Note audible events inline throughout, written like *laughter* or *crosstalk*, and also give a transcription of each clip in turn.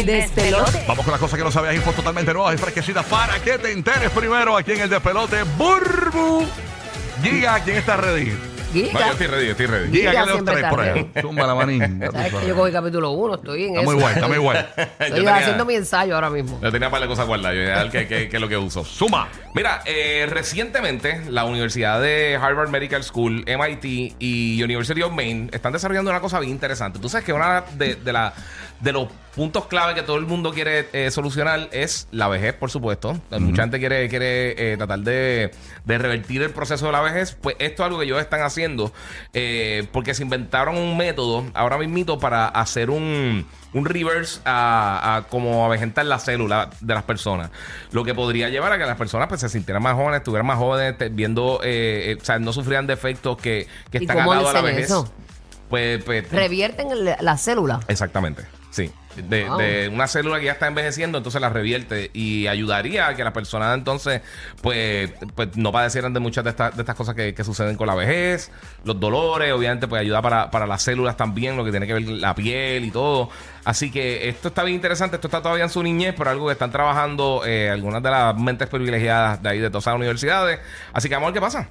El despelote. Vamos con las cosas que no sabías, infos totalmente nuevas y fresquecitas para que te enteres primero aquí en el despelote. Burbu. Giga, ¿quién está ready? No, yo Giga. estoy ready, estoy ready. Giga, Giga ¿qué los siempre traes está por ahí? Zumba la manín. Ya *laughs* tú ¿Sabes que sabes. yo cogí capítulo 1? Estoy en Está eso. muy guay, está muy guay. *laughs* Yo Estoy tenía- haciendo mi ensayo ahora mismo. Yo tenía un par de cosas guardadas, yo dije, a ver qué, qué- qué es lo que uso. Suma. Mira, eh, recientemente la Universidad de Harvard Medical School, MIT y University of Maine están desarrollando una cosa bien interesante. Tú sabes que una de, de la- de los puntos clave que todo el mundo quiere eh, solucionar es la vejez, por supuesto. Mucha gente quiere, quiere eh, tratar de, de revertir el proceso de la vejez. Pues esto es algo que ellos están haciendo eh, porque se inventaron un método ahora mismito para hacer un, un reverse a, a como avejentar la célula de las personas. Lo que podría llevar a que las personas pues, se sintieran más jóvenes, estuvieran más jóvenes, viendo, eh, eh, o sea, no sufrían de efectos que, que ¿Y están cómo atados a la hacen vejez. eso? Pues, pues Revierten la célula. Exactamente, sí. De, Wow. de una célula que ya está envejeciendo, entonces la revierte y ayudaría a que las personas entonces, pues, pues no padecieran de muchas de, estas de estas cosas que, que suceden con la vejez, los dolores, obviamente, pues ayuda para, para las células también, lo que tiene que ver la piel y todo. Así que esto está bien interesante, esto está todavía en su niñez, pero algo que están trabajando eh, algunas de las mentes privilegiadas de ahí, de todas las universidades. Así que vamos a ver qué pasa.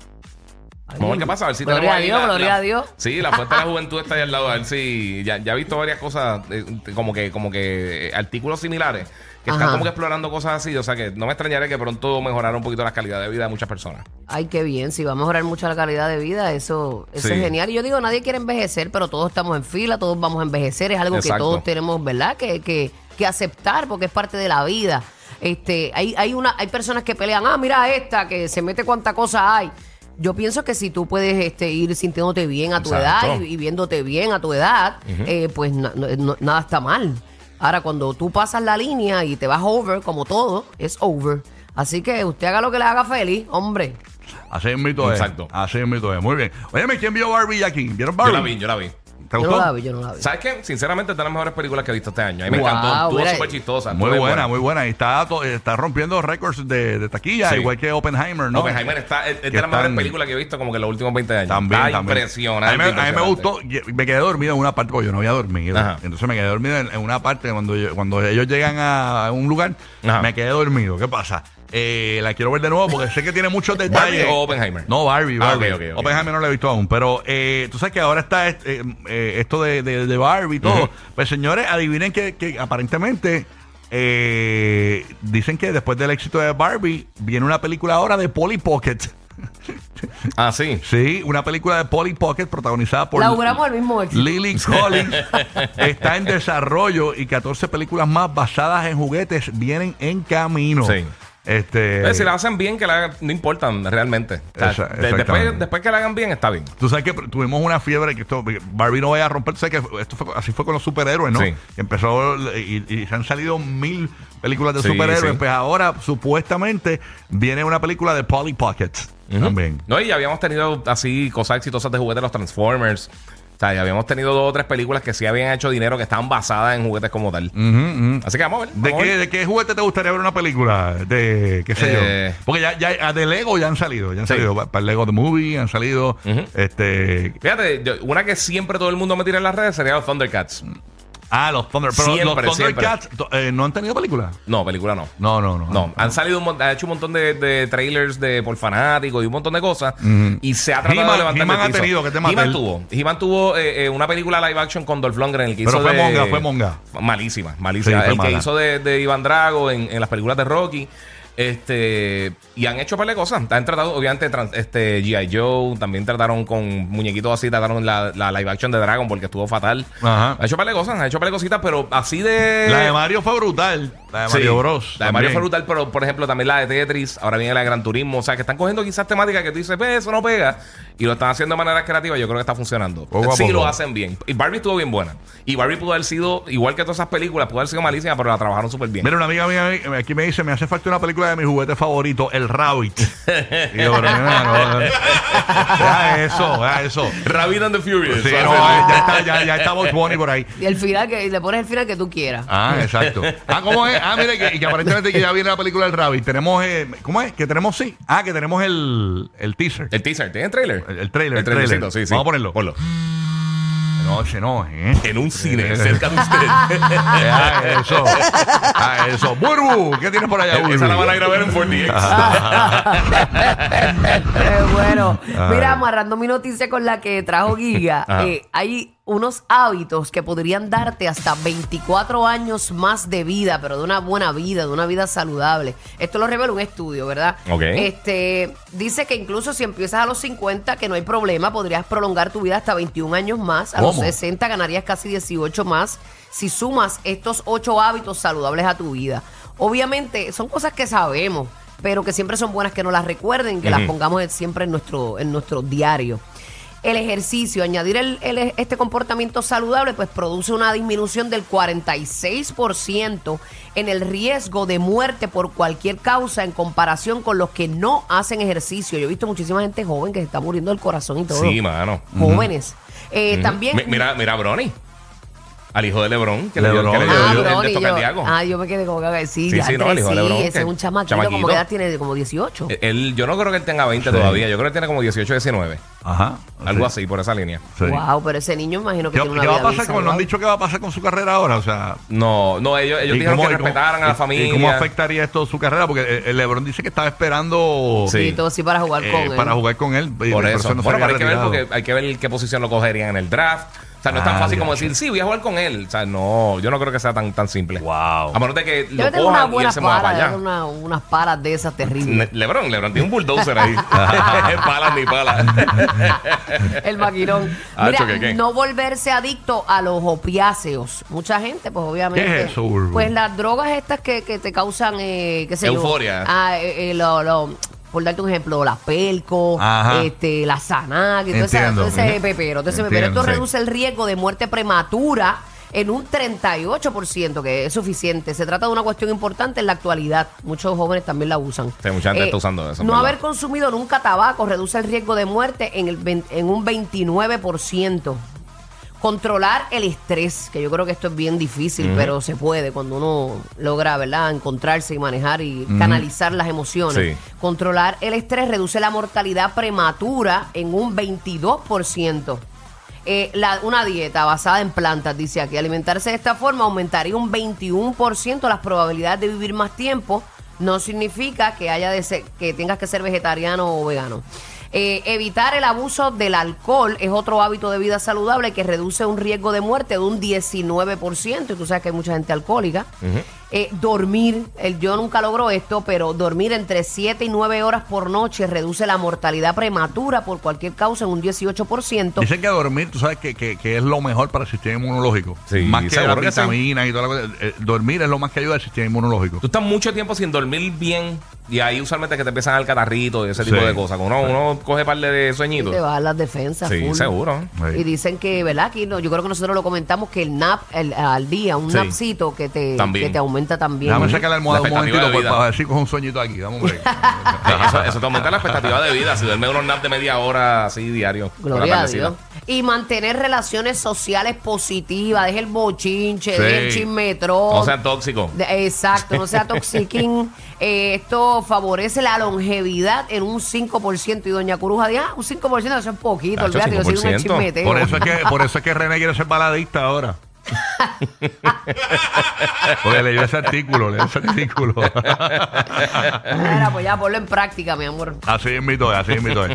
Vamos a ver qué pasa, a ver si Gloria tenemos ahí Dios, la- gloria la- a Dios. Sí, la fuente de la *laughs* juventud está ahí al lado. A ver si. Ya, ya he visto varias cosas, eh, como que, como que eh, artículos similares que están Ajá. como que explorando cosas así. O sea que no me extrañaría que pronto mejorara un poquito la calidad de vida de muchas personas. Ay, qué bien. Si va a mejorar mucho la calidad de vida, eso, eso Sí. es genial. Y yo digo, nadie quiere envejecer, pero todos estamos en fila, todos vamos a envejecer. Es algo Exacto. que todos tenemos, ¿verdad? Que, que, que aceptar porque es parte de la vida. Este, hay, hay, una, hay personas que pelean, ah, mira esta, que se mete cuánta cosa hay. Yo pienso que si tú puedes este, ir sintiéndote bien a tu Exacto. edad y, y viéndote bien a tu edad, eh, pues na- no- no- nada está mal. Ahora, cuando tú pasas la línea y te vas over, como todo, es over. Así que usted haga lo que le haga feliz, hombre. Así es mito es. Exacto. Así es mito es. Muy bien. Óyeme, ¿quién vio Barbie aquí? ¿Vieron Yo Barbie? la vi, yo la vi. ¿Te Yo gustó? no la vi, yo no la vi. ¿Sabes qué? Sinceramente, es de las mejores películas que he visto este año. A mí me Wow, encantó. Estuvo mira, súper chistosa. Muy estuvo buena, muy buena. Y está, to- está rompiendo récords de, de taquilla, Sí. igual que Oppenheimer, ¿no? Oppenheimer está, es, es de Que las mejores están- películas que he visto como que en los últimos 20 años. También, está también. impresionante. A mí, me, a mí me impresionante. gustó, y- me quedé dormido en una parte porque yo no había dormido. Ajá. Entonces me quedé dormido en, en una parte cuando, yo- cuando ellos llegan a un lugar, Ajá. me quedé dormido. ¿Qué pasa? Eh, la quiero ver de nuevo porque sé que tiene muchos ¿Barbie detalles. o Oppenheimer? No, Barbie, Ah, Barbie. ok, ok, ok. Oppenheimer no la he visto aún. Pero eh, tú sabes que ahora está este, eh, esto de, de- de Barbie y todo. Ujú. Pues señores, adivinen que, que aparentemente eh, dicen que después del éxito de Barbie viene una película ahora de Polly Pocket. *laughs* Ah, sí. Sí, una película de Polly Pocket protagonizada por el mismo. Lily *laughs* Collins. está en desarrollo y 14 películas más basadas en juguetes vienen en camino. Sí. Este, si la hacen bien, que la hagan, no importan realmente. O sea, Esa- de- exactamente. después, después que la hagan bien, está bien. Tú sabes que tuvimos una fiebre que esto, Barbie no vaya a romper. Sabes que esto fue, así fue con los superhéroes, ¿no? Sí. Empezó y, y se han salido mil películas de Sí, superhéroes. sí. Pues ahora, supuestamente, viene una película de Polly Pocket también. No, y ya habíamos tenido así cosas exitosas de juguetes, los Transformers. O sea, ya habíamos tenido dos o tres películas que sí habían hecho dinero, que estaban basadas en juguetes como tal. Así que vamos a ver. ¿De a qué, ver. ¿De qué juguete te gustaría ver una película? De qué sé Eh. yo. Porque ya, ya ah, de Lego ya han salido. Ya han Sí. salido para el Lego The Movie, han salido. Este. Fíjate, yo- una que siempre todo el mundo me tira en las redes sería los Thundercats. Ah, los Thunder. Pero Siempre, los Thundercats eh, no han tenido película. No, película no. No, no, no. No, han salido un mon- ha hecho un montón de, de trailers de por fanáticos y un montón de cosas. Y se ha tratado He-Man- de levantar He-Man del ha piso. tenido, que te He-Man maté. tuvo. He-Man tuvo eh, eh, una película live action con Dolph Lundgren, el que Pero hizo fue de... monga, fue monga. Malísima, malísima. Sí, fue el que mala. hizo de, de Iván Drago en, en las películas de Rocky. Este, y han hecho un par de cosas. Han tratado, obviamente, este G.I. Joe. También trataron con muñequitos así. Trataron la, la live action de Dragon porque estuvo fatal. Ajá. Han hecho un par de cosas, han hecho un par de cositas, pero así de. La de Mario fue brutal. La de Sí, Mario Bros. La de Mario fue brutal, pero por ejemplo también la de Tetris, ahora viene la de Gran Turismo. O sea, que están cogiendo quizás temáticas que tú dices, "Pues, eso no pega. Y lo están haciendo de manera creativa. Yo creo que está funcionando. Poco sí, poco. lo hacen bien. Y Barbie estuvo bien buena. Y Barbie pudo haber sido, igual que todas esas películas, pudo haber sido malísima, pero la trabajaron súper bien. Mira, una amiga mía aquí me dice, me hace falta una película de mi juguete favorito, El Rabbit. y yo, pero no, no. Ya eso, ya eso. Rabbit and the Furious. Sí, no, ya está, ya, ya está Bunny por ahí. Y el final, que le pones el final que tú quieras. Ah, exacto. Ah, ¿cómo es? Ah, mire, que, que aparentemente que ya viene la película del Rabbit. Tenemos, eh, ¿cómo es? Que tenemos, sí. Ah, que tenemos el, el teaser. El teaser, ¿tiene trailer? El, el trailer, El el trailer. sí, sí. Vamos a ponerlo. Ponlo. No, no, ¿eh? En un cine Eh, cerca de usted. *laughs* Ah, eso. Ah, eso. Burbu, ¿qué tienes por allá, Burbu? Esa la van a ir a ver en 4DX. *laughs* Qué bueno. Mira, amarrando mi noticia con la que trajo Giga, eh, hay unos hábitos que podrían darte hasta 24 años más de vida, pero de una buena vida, de una vida saludable. Esto lo revela un estudio, ¿verdad? Ok. Este, dice que incluso si empiezas a los 50, que no hay problema, podrías prolongar tu vida hasta 21 años más. A los ¿Cómo? 60 ganarías casi 18 más si sumas estos 8 hábitos saludables a tu vida. Obviamente, son cosas que sabemos, pero que siempre son buenas que nos las recuerden, que las pongamos siempre en nuestro, en nuestro diario. El ejercicio, añadir el- el- este comportamiento saludable, pues produce una disminución del 46% en el riesgo de muerte por cualquier causa en comparación con los que no hacen ejercicio. Yo he visto muchísima gente joven que se está muriendo del corazón y todo. Sí, mano. Jóvenes. Eh. También. Mi- Mira, mira a Bronny. Al hijo de Lebron, que le dio, Lebron. que le dio Ah, el- el Brony, de esto yo, ah, yo me quedé como que sí, Sí, ya sí, no, el hijo de sí, LeBron, ese es un chamaquito, chamaquito. como que edad tiene como 18. Eh, Él, yo no creo que él tenga 20 Sí. todavía. Yo creo que él tiene como 18, 19. Ajá. Algo Sí. así, por esa línea. Sí. Wow, pero ese niño imagino que ¿Qué, tiene una qué va a pasar con, no han dicho qué va a pasar con su carrera ahora? O sea, No, no, ellos, ellos ¿y dijeron cómo- que y cómo- respetaran a la familia. ¿Y cómo afectaría esto su carrera? Porque eh, el LeBron dice que estaba esperando Sí. Sí, todo sí para jugar eh, con él. para jugar con él. Por eso. bueno, hay que ver porque hay que ver qué posición lo cogerían en el draft. O sea, no es tan Ah, fácil como decir, sí, voy a jugar con él. O sea, no, yo no creo que sea tan, tan simple. Wow. A menos de que lo tener unas cojan y él buenas se mueva para debe allá. una- unas palas de esas terribles. Ne- Lebron, Lebron tiene un bulldozer ahí. *laughs* *laughs* palas ni palas. *laughs* El maquinón. Ah, Mira, choque, ¿qué? no volverse adicto a los opiáceos. Mucha gente, pues obviamente. ¿Qué es eso, Burbu? Pues las drogas estas que, que te causan, eh, qué sé yo. Euforia. Ah, eh, eh, lo- lo- por darte un ejemplo, la pelco, Ajá. este, la Sanac, y todo, esa- Entiendo. todo ese Ujú. pepero. Entiendo, pepero. Esto sí. reduce el riesgo de muerte prematura en un 38%, que es suficiente. Se trata de una cuestión importante en la actualidad. Muchos jóvenes también la usan. Eh, Sí, mucha gente está usando eso, No ¿verdad? haber consumido nunca tabaco reduce el riesgo de muerte en, el, vein- en un 29%. Controlar el estrés, que yo creo que esto es bien difícil, pero se puede cuando uno logra, ¿verdad?, encontrarse y manejar y canalizar las emociones. Sí. Controlar el estrés reduce la mortalidad prematura en un 22%. Eh, la- una dieta basada en plantas, dice aquí, alimentarse de esta forma aumentaría un 21% las probabilidades de vivir más tiempo. No significa que haya de ser- que tengas que ser vegetariano o vegano. Eh, evitar el abuso del alcohol es otro hábito de vida saludable que reduce un riesgo de muerte de un 19%. Y tú sabes que hay mucha gente alcohólica. Eh, dormir, el, yo nunca logro esto, pero dormir entre 7 y 9 horas por noche reduce la mortalidad prematura por cualquier causa en un 18%. Dicen que dormir, tú sabes que, que- que es lo mejor para el sistema inmunológico. Sí, más que las que sí. vitaminas y toda la cosa. Eh, dormir es lo más que ayuda al sistema inmunológico. Tú estás mucho tiempo sin dormir bien y ahí usualmente que te empiezan al catarrito y ese tipo Sí. de cosas. Uno, uno coge par de sueñitos. te bajan las defensas. Sí, full. seguro. Sí. Y dicen que, ¿verdad? Aquí no, yo creo que nosotros lo comentamos que el nap el- al día, un Sí. napcito que te, También. que te aumenta también. Déjame sacar la almohada La un momentito por- ver si cojo un sueñito aquí. Dame un break. Eso, eso te aumenta la expectativa de vida. Si duermes unos naps de media hora así diario. Gloria a. Dios. Y mantener relaciones sociales positivas. Deja el bochinche, Sí. deja el chismetrón. No sean tóxicos. De- exacto, no sea *laughs* toxiquín. Eh, esto favorece la longevidad en un 5%. Y Doña Coruja dice, ah, un 5%, eso es poquito. Olvídate, yo soy un 5%. chismeteo. Por eso es que, por *laughs* eso es que René quiere ser baladista ahora. Porque leyó ese artículo, leyó ese artículo. Mira, pues ya ponlo en práctica, mi amor. así invito, así invito.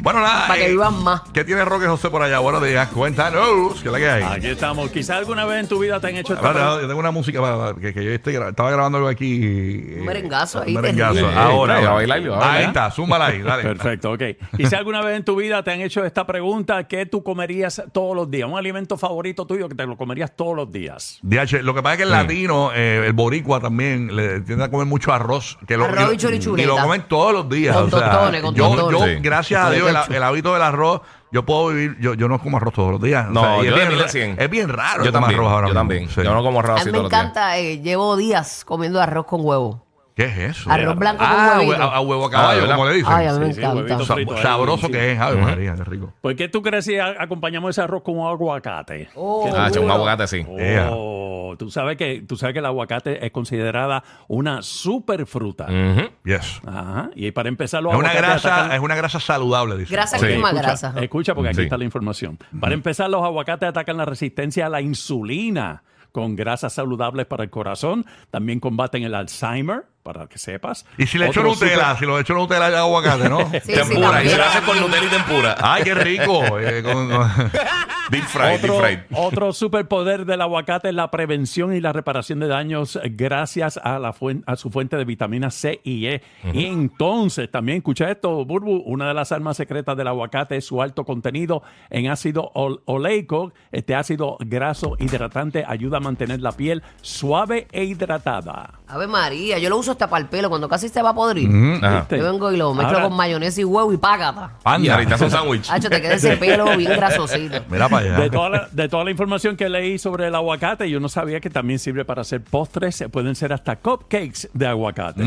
Bueno, nada. Para que eh, vivan más. ¿Qué tiene Roque José por allá? Buenos días, cuéntanos. ¿Qué es la que hay? Aquí estamos. Quizás alguna vez en tu vida te han hecho esta Espérate, pregunta. yo tengo una música para, que, que yo estoy estaba grabando algo aquí. eh, Un merengazo ahí, Un merengazo. Ahora, ahora. Ahí está, zúmbala ahí, dale. Perfecto, ok. Quizás alguna vez en tu vida te han hecho esta pregunta: ¿qué tú comerías todos los días? Un alimento favorito tuyo que te lo comerías todos los días. DH, lo que pasa es que el latino, eh, el boricua también, le tiende a comer mucho arroz. Que Arroz y lo- chorichuleta. y lo comen todos los días. Con o sea, tostones, con yo, tostones. yo, Sí. gracias a Dios, el, hábito del arroz, yo puedo vivir, yo, yo no como arroz todos los días. O No, sea, y yo es, bien, mil a ra- cien. es bien raro Yo tomar también. arroz ahora Yo mismo. también. Sí. Yo no como arroz A así mí me todos los días. encanta, eh, llevo días comiendo arroz con huevo. ¿Qué es eso? Arroz blanco con ah, huevito. hue- a, a huevo a caballo, Ah, ¿verdad? como le dicen. Ay, a mí me Sí, sí, encanta. huevito Sa- frito ahí sabroso que es, Ave María, qué rico. ¿Por qué tú crees si a- acompañamos ese arroz con aguacate? Oh, ¿Qué Ah, un aguacate sí. Oh, tú sabes que tú sabes que el aguacate es considerada una super fruta. Ujú. Yes. Ajá. Y para empezar, los Es una aguacates grasa, atacan- es una grasa saludable, dice. Grasa Sí. quema Escucha, grasa. Escucha, porque aquí Sí. está la información. Para empezar, los aguacates atacan la resistencia a la insulina con grasas saludables para el corazón. También combaten el Alzheimer, para que sepas. Y si le echo Otro Nutella, super- si lo echo Nutella y aguacate, ¿no? Sí, sí, tempura. y se hace con Nutella y tempura. *laughs* Ay, qué rico. Eh, con- con- *laughs* Deep fried, Otro, deep fried. otro superpoder del aguacate es la prevención y la reparación de daños gracias a, la fuen- a su fuente de vitamina C y E. Y entonces, también escucha esto, Burbu, una de las armas secretas del aguacate es su alto contenido en ácido ol- oleico. Este ácido graso hidratante ayuda a mantener la piel suave e hidratada. Ave María, yo lo uso hasta para el pelo cuando casi se va a podrir. ¿Viste? Yo vengo y lo mezclo Ahora- con mayonesa y huevo y págata. Y Anda. ahorita hace un sándwich. Hacho, te queda ese pelo bien *laughs* grasosito. Mira para. De toda, la, de toda la información que leí sobre el aguacate, yo no sabía que también sirve para hacer postres. Pueden ser hasta cupcakes de aguacate.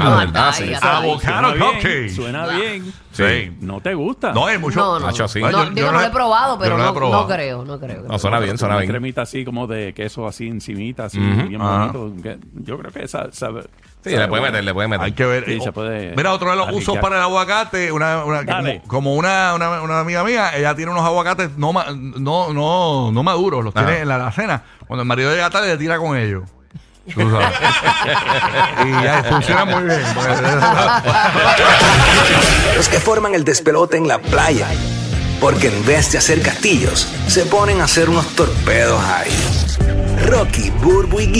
Ah, verdad, sí. ay. Avocado Suena bien, cupcake. Suena bien. Sí. ¿No te gusta? No, hay mucho. No, no. Nacho, no. Yo- digo, yo no lo he he- probado, pero no lo he no, probado. no creo, no creo. No, suena bien, suena Una bien. cremita así como de queso así encimita, así bien bonito. Yo creo que esa sabe. Sí, le puede meter, le puede meter. Hay que ver. Sí, se puede Mira, otro de los arriesgar. usos para el aguacate, una, una- Dale. como, como una, una, una amiga mía, ella tiene unos aguacates no, ma- no, no, no maduros, los Ajá. tiene en la alacena. Cuando el marido llega tarde, le tira con ellos. Tú sabes. *laughs* y ya funciona muy bien. *laughs* Los que forman el despelote en la playa. Porque en vez de hacer castillos, se ponen a hacer unos torpedos ahí. Rocky, Burbu y